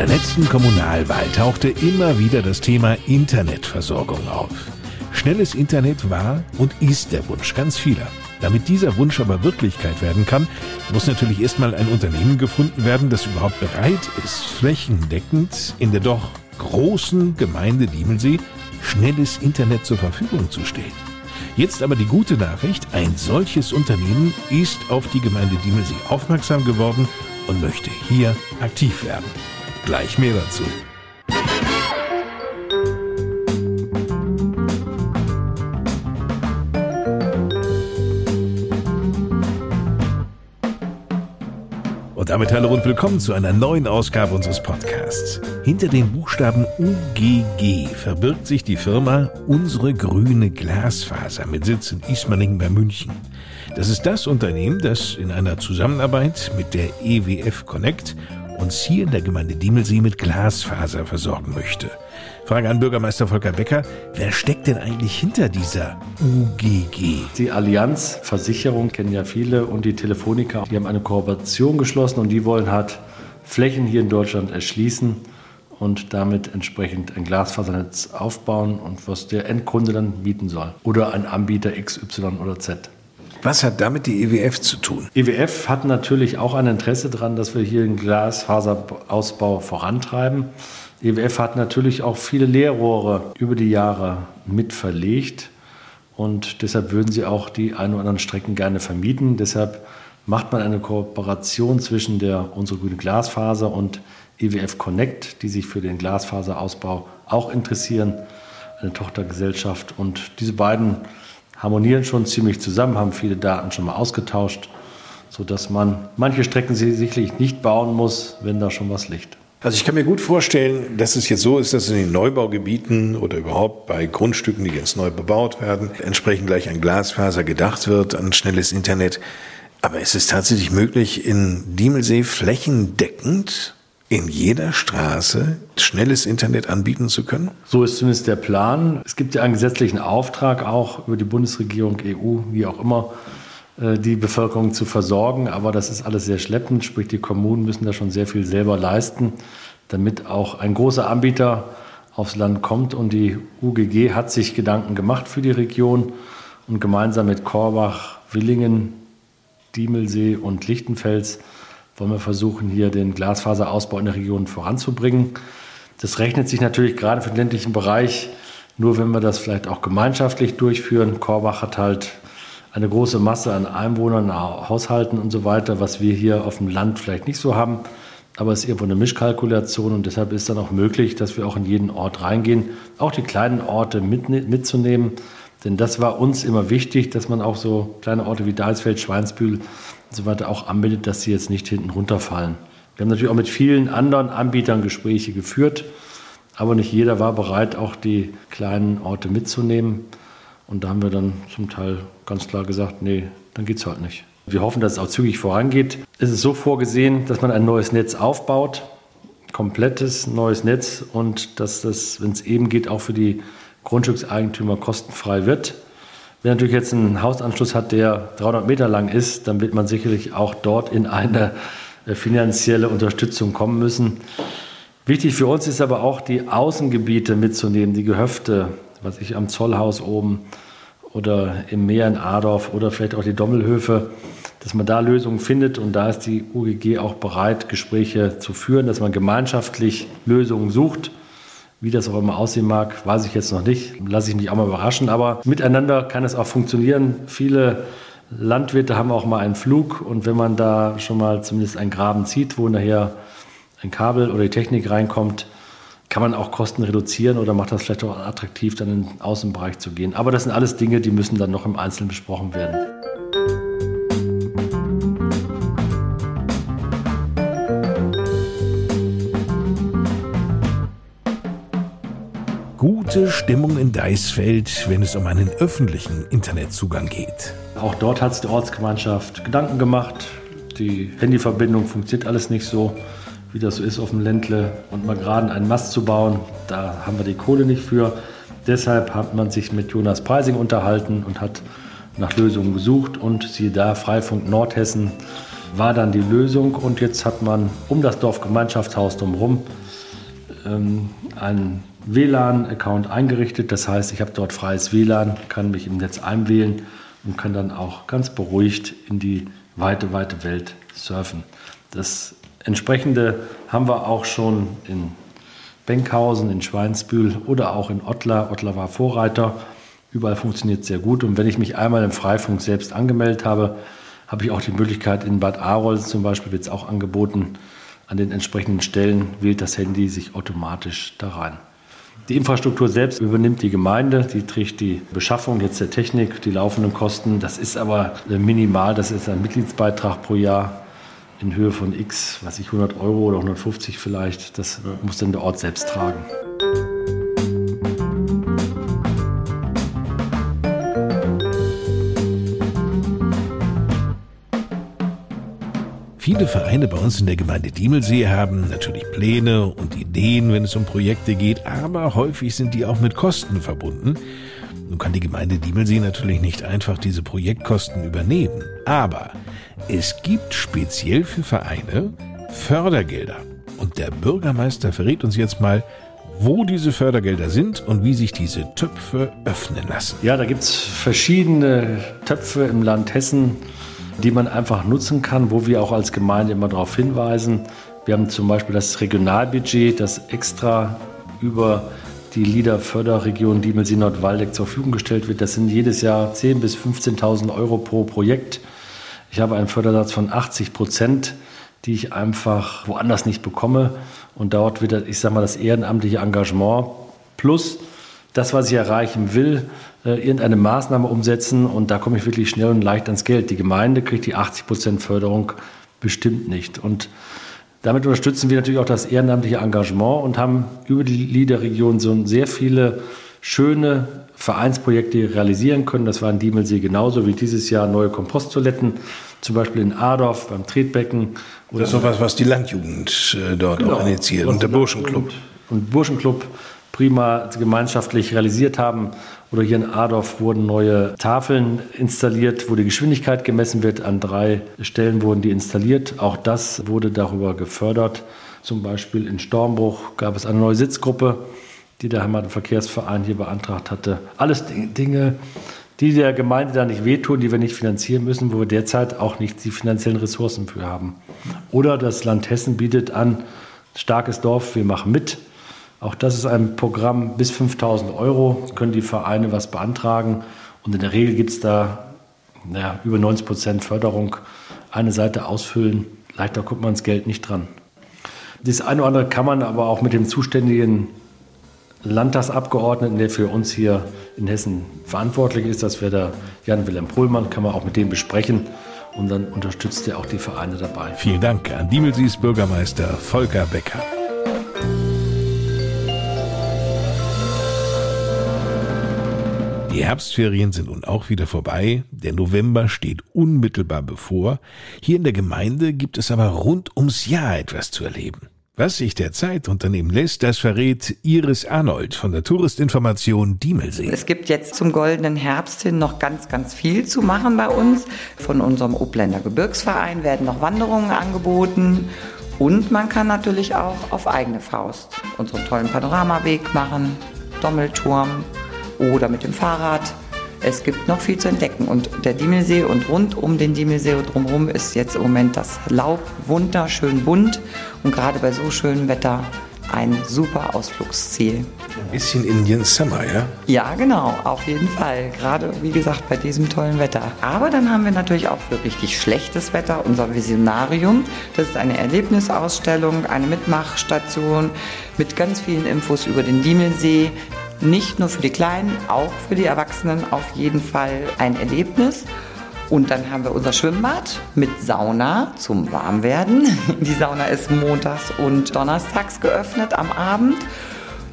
Der letzten Kommunalwahl tauchte immer wieder das Thema Internetversorgung auf. Schnelles Internet war und ist der Wunsch ganz vieler. Damit dieser Wunsch aber Wirklichkeit werden kann, muss natürlich erstmal ein Unternehmen gefunden werden, das überhaupt bereit ist, flächendeckend in der doch großen Gemeinde Diemelsee schnelles Internet zur Verfügung zu stellen. Jetzt aber die gute Nachricht, ein solches Unternehmen ist auf die Gemeinde Diemelsee aufmerksam geworden und möchte hier aktiv werden. Gleich mehr dazu. Und damit hallo und willkommen zu einer neuen Ausgabe unseres Podcasts. Hinter dem Buchstaben UGG verbirgt sich die Firma Unsere Grüne Glasfaser mit Sitz in Ismaningen bei München. Das ist das Unternehmen, das in einer Zusammenarbeit mit der EWF Connect uns hier in der Gemeinde Diemelsee mit Glasfaser versorgen möchte. Frage an Bürgermeister Volker Becker, wer steckt denn eigentlich hinter dieser UGG? Die Allianz Versicherung kennen ja viele und die Telefonica, die haben eine Kooperation geschlossen und die wollen halt Flächen hier in Deutschland erschließen und damit entsprechend ein Glasfasernetz aufbauen und was der Endkunde dann bieten soll. Oder ein Anbieter XY oder Z. Was hat damit die EWF zu tun? EWF hat natürlich auch ein Interesse daran, dass wir hier den Glasfaserausbau vorantreiben. EWF hat natürlich auch viele Leerrohre über die Jahre mit verlegt und deshalb würden sie auch die ein oder anderen Strecken gerne vermieten. Deshalb macht man eine Kooperation zwischen der unsere grüne Glasfaser und EWF Connect, die sich für den Glasfaserausbau auch interessieren, eine Tochtergesellschaft. Und diese beiden harmonieren schon ziemlich zusammen, haben viele Daten schon mal ausgetauscht, sodass man manche Strecken sicherlich nicht bauen muss, wenn da schon was liegt. Also ich kann mir gut vorstellen, dass es jetzt so ist, dass in den Neubaugebieten oder überhaupt bei Grundstücken, die jetzt neu bebaut werden, entsprechend gleich an Glasfaser gedacht wird, an schnelles Internet. Aber ist es tatsächlich möglich, in Diemelsee flächendeckend in jeder Straße schnelles Internet anbieten zu können? So ist zumindest der Plan. Es gibt ja einen gesetzlichen Auftrag auch über die Bundesregierung, EU, wie auch immer, äh, die Bevölkerung zu versorgen. Aber das ist alles sehr schleppend, sprich die Kommunen müssen da schon sehr viel selber leisten, damit auch ein großer Anbieter aufs Land kommt. Und die UGG hat sich Gedanken gemacht für die Region und gemeinsam mit Korbach, Willingen, Diemelsee und Lichtenfels wollen wir versuchen, hier den Glasfaserausbau in der Region voranzubringen. Das rechnet sich natürlich gerade für den ländlichen Bereich nur, wenn wir das vielleicht auch gemeinschaftlich durchführen. Korbach hat halt eine große Masse an Einwohnern, Haushalten und so weiter, was wir hier auf dem Land vielleicht nicht so haben. Aber es ist irgendwo eine Mischkalkulation und deshalb ist dann auch möglich, dass wir auch in jeden Ort reingehen, auch die kleinen Orte mit, mitzunehmen. Denn das war uns immer wichtig, dass man auch so kleine Orte wie Dalsfeld, Schweinsbühl und so weiter auch anbietet, dass sie jetzt nicht hinten runterfallen. Wir haben natürlich auch mit vielen anderen Anbietern Gespräche geführt, aber nicht jeder war bereit, auch die kleinen Orte mitzunehmen. Und da haben wir dann zum Teil ganz klar gesagt, nee, dann geht es halt nicht. Wir hoffen, dass es auch zügig vorangeht. Es ist so vorgesehen, dass man ein neues Netz aufbaut, komplettes neues Netz und dass das, wenn es eben geht, auch für die Grundstückseigentümer kostenfrei wird. Wer natürlich jetzt einen Hausanschluss hat, der 300 Meter lang ist, dann wird man sicherlich auch dort in eine äh, finanzielle Unterstützung kommen müssen. Wichtig für uns ist aber auch, die Außengebiete mitzunehmen, die Gehöfte, was ich am Zollhaus oben oder im Meer in Adorf oder vielleicht auch die Dommelhöfe, dass man da Lösungen findet. Und da ist die UGG auch bereit, Gespräche zu führen, dass man gemeinschaftlich Lösungen sucht. Wie das auch immer aussehen mag, weiß ich jetzt noch nicht. Lasse ich mich auch mal überraschen. Aber miteinander kann es auch funktionieren. Viele Landwirte haben auch mal einen Flug. Und wenn man da schon mal zumindest einen Graben zieht, wo nachher ein Kabel oder die Technik reinkommt, kann man auch Kosten reduzieren oder macht das vielleicht auch attraktiv, dann in den Außenbereich zu gehen. Aber das sind alles Dinge, die müssen dann noch im Einzelnen besprochen werden. Gute Stimmung in Deisfeld, wenn es um einen öffentlichen Internetzugang geht. Auch dort hat sich die Ortsgemeinschaft Gedanken gemacht. Die Handyverbindung funktioniert alles nicht so, wie das so ist auf dem Ländle. Und mal gerade einen Mast zu bauen, da haben wir die Kohle nicht für. Deshalb hat man sich mit Jonas Preising unterhalten und hat nach Lösungen gesucht. Und siehe da, Freifunk Nordhessen war dann die Lösung. Und jetzt hat man um das Dorfgemeinschaftshaus drumherum ähm, einen WLAN-Account eingerichtet. Das heißt, ich habe dort freies WLAN, kann mich im Netz einwählen und kann dann auch ganz beruhigt in die weite, weite Welt surfen. Das entsprechende haben wir auch schon in Benkhausen, in Schweinsbühl oder auch in Ottlar. Ottlar war Vorreiter. Überall funktioniert es sehr gut. Und wenn ich mich einmal im Freifunk selbst angemeldet habe, habe ich auch die Möglichkeit, in Bad Arolsen zum Beispiel wird es auch angeboten, an den entsprechenden Stellen wählt das Handy sich automatisch da rein. Die Infrastruktur selbst übernimmt die Gemeinde, die trägt die Beschaffung jetzt der Technik, die laufenden Kosten. Das ist aber minimal, das ist ein Mitgliedsbeitrag pro Jahr in Höhe von x, was ich 100 Euro oder 150 vielleicht. Das muss dann der Ort selbst tragen. Viele Vereine bei uns in der Gemeinde Diemelsee haben natürlich Pläne und Ideen, wenn es um Projekte geht, aber häufig sind die auch mit Kosten verbunden. Nun kann die Gemeinde Diemelsee natürlich nicht einfach diese Projektkosten übernehmen, aber es gibt speziell für Vereine Fördergelder. Und der Bürgermeister verrät uns jetzt mal, wo diese Fördergelder sind und wie sich diese Töpfe öffnen lassen. Ja, da gibt es verschiedene Töpfe im Land Hessen die man einfach nutzen kann, wo wir auch als Gemeinde immer darauf hinweisen. Wir haben zum Beispiel das Regionalbudget, das extra über die LIDA-Förderregion Diemelsee-Nordwaldeck zur Verfügung gestellt wird. Das sind jedes Jahr 10.000 bis 15.000 Euro pro Projekt. Ich habe einen Fördersatz von 80 Prozent, die ich einfach woanders nicht bekomme. Und dort wird, ich sage mal, das ehrenamtliche Engagement plus das, was ich erreichen will, äh, irgendeine Maßnahme umsetzen und da komme ich wirklich schnell und leicht ans Geld. Die Gemeinde kriegt die 80 Prozent Förderung bestimmt nicht. Und damit unterstützen wir natürlich auch das ehrenamtliche Engagement und haben über die LIDER-Region so sehr viele schöne Vereinsprojekte realisieren können. Das war in Diemelsee genauso wie dieses Jahr neue Komposttoiletten, zum Beispiel in Adorf beim Tretbecken. das ist sowas, was die Landjugend äh, dort genau. auch initiiert und, und der Burschenclub. Und, und Burschenclub prima gemeinschaftlich realisiert haben. Oder hier in Adorf wurden neue Tafeln installiert, wo die Geschwindigkeit gemessen wird. An drei Stellen wurden die installiert. Auch das wurde darüber gefördert. Zum Beispiel in Stormbruch gab es eine neue Sitzgruppe, die der Heimatverkehrsverein hier beantragt hatte. Alles Dinge, die der Gemeinde da nicht wehtun, die wir nicht finanzieren müssen, wo wir derzeit auch nicht die finanziellen Ressourcen für haben. Oder das Land Hessen bietet an, starkes Dorf, wir machen mit. Auch das ist ein Programm bis 5000 Euro, können die Vereine was beantragen. Und in der Regel gibt es da naja, über 90 Prozent Förderung. Eine Seite ausfüllen, leichter kommt man das Geld nicht dran. Das eine oder andere kann man aber auch mit dem zuständigen Landtagsabgeordneten, der für uns hier in Hessen verantwortlich ist, das wäre der Jan-Wilhelm Pohlmann, kann man auch mit dem besprechen und dann unterstützt er auch die Vereine dabei. Vielen Dank an Diemelsees Bürgermeister Volker Becker. Die Herbstferien sind nun auch wieder vorbei. Der November steht unmittelbar bevor. Hier in der Gemeinde gibt es aber rund ums Jahr etwas zu erleben. Was sich derzeit unternehmen lässt, das verrät Iris Arnold von der Touristinformation Diemelsee. Es gibt jetzt zum goldenen Herbst hin noch ganz, ganz viel zu machen bei uns. Von unserem Obländer Gebirgsverein werden noch Wanderungen angeboten. Und man kann natürlich auch auf eigene Faust unseren tollen Panoramaweg machen, Dommelturm, oder mit dem Fahrrad. Es gibt noch viel zu entdecken und der Diemelsee und rund um den Diemelsee und drumherum ist jetzt im Moment das Laub wunderschön bunt und gerade bei so schönem Wetter ein super Ausflugsziel. Ein bisschen Indian Summer, ja? Ja, genau, auf jeden Fall. Gerade, wie gesagt, bei diesem tollen Wetter. Aber dann haben wir natürlich auch für richtig schlechtes Wetter unser Visionarium. Das ist eine Erlebnisausstellung, eine Mitmachstation mit ganz vielen Infos über den Diemelsee, nicht nur für die Kleinen, auch für die Erwachsenen auf jeden Fall ein Erlebnis. Und dann haben wir unser Schwimmbad mit Sauna zum Warmwerden. Die Sauna ist montags und donnerstags geöffnet am Abend.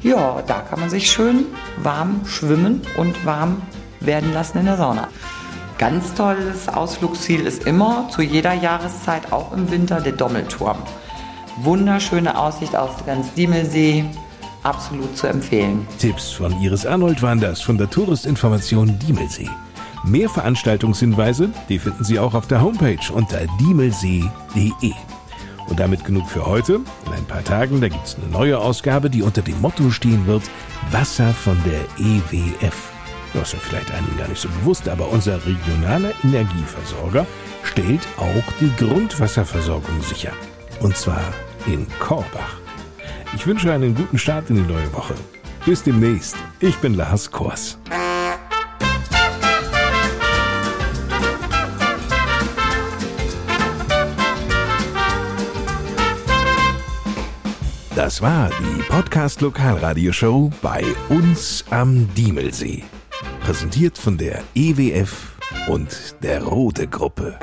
Ja, da kann man sich schön warm schwimmen und warm werden lassen in der Sauna. Ganz tolles Ausflugsziel ist immer zu jeder Jahreszeit, auch im Winter, der Dommelturm. Wunderschöne Aussicht auf den ganz Diemelsee, absolut zu empfehlen. Tipps von Iris Arnold waren das von der Touristinformation Diemelsee. Mehr Veranstaltungshinweise, die finden Sie auch auf der Homepage unter diemelsee.de. Und damit genug für heute. In ein paar Tagen, da gibt es eine neue Ausgabe, die unter dem Motto stehen wird, Wasser von der EWF. Das ist ja vielleicht einigen gar nicht so bewusst, aber unser regionaler Energieversorger stellt auch die Grundwasserversorgung sicher. Und zwar in Korbach. Ich wünsche einen guten Start in die neue Woche. Bis demnächst. Ich bin Lars Kors. Das war die Podcast Lokalradioshow bei uns am Diemelsee. Präsentiert von der EWF und der Rode Gruppe.